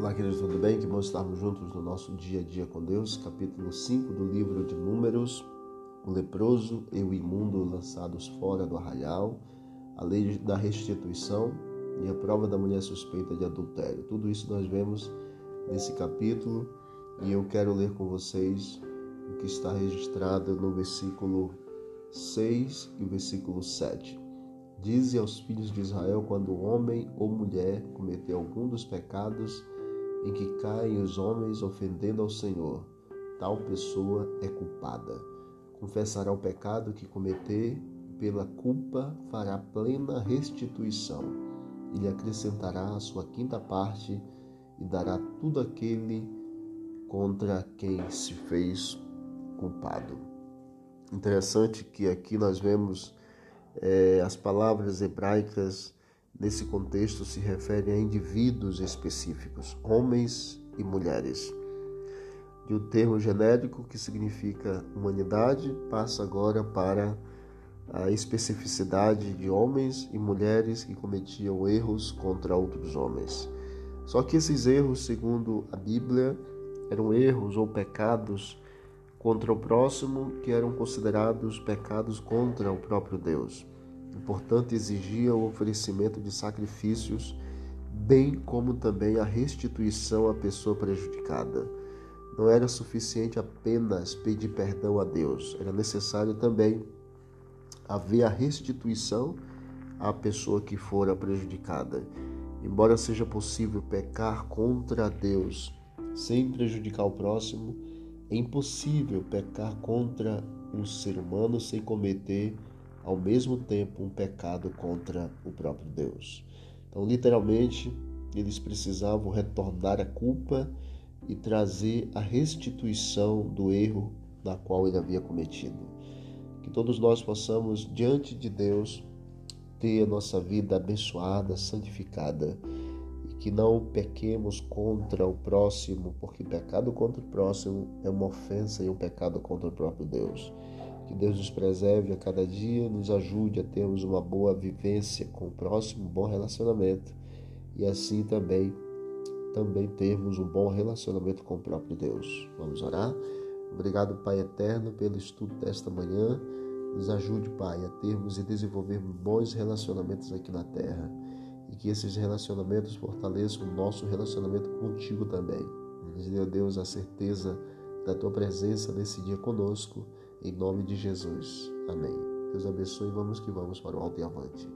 Olá, queridos, tudo bem? Que bom estarmos juntos no nosso dia a dia com Deus. Capítulo 5 do livro de Números. O leproso e o imundo lançados fora do arraial. A lei da restituição e a prova da mulher suspeita de adultério. Tudo isso nós vemos nesse capítulo e eu quero ler com vocês o que está registrado no versículo 6 e versículo 7. Dize aos filhos de Israel quando homem ou mulher cometer algum dos pecados em que caem os homens ofendendo ao Senhor, tal pessoa é culpada. Confessará o pecado que cometer, pela culpa fará plena restituição, e lhe acrescentará a sua quinta parte e dará tudo aquele contra quem se fez culpado. Interessante que aqui nós vemos é, as palavras hebraicas nesse contexto se refere a indivíduos específicos, homens e mulheres. De um termo genérico que significa humanidade, passa agora para a especificidade de homens e mulheres que cometiam erros contra outros homens. Só que esses erros, segundo a Bíblia, eram erros ou pecados contra o próximo que eram considerados pecados contra o próprio Deus. O portanto, exigia o oferecimento de sacrifícios, bem como também a restituição à pessoa prejudicada. Não era suficiente apenas pedir perdão a Deus, era necessário também haver a restituição à pessoa que fora prejudicada. Embora seja possível pecar contra Deus sem prejudicar o próximo, é impossível pecar contra um ser humano sem cometer ao mesmo tempo um pecado contra o próprio Deus. Então, literalmente, eles precisavam retornar a culpa e trazer a restituição do erro na qual ele havia cometido. Que todos nós possamos, diante de Deus, ter a nossa vida abençoada, santificada e que não pequemos contra o próximo, porque pecado contra o próximo é uma ofensa e um pecado contra o próprio Deus. Que Deus nos preserve a cada dia, nos ajude a termos uma boa vivência com o próximo, um bom relacionamento e assim também também termos um bom relacionamento com o próprio Deus. Vamos orar? Obrigado, Pai eterno, pelo estudo desta manhã. Nos ajude, Pai, a termos e desenvolvermos bons relacionamentos aqui na terra e que esses relacionamentos fortaleçam o nosso relacionamento contigo também. Nos dê, Deus, a certeza da tua presença nesse dia conosco em nome de Jesus. Amém. Deus abençoe e vamos que vamos para o alto e avante.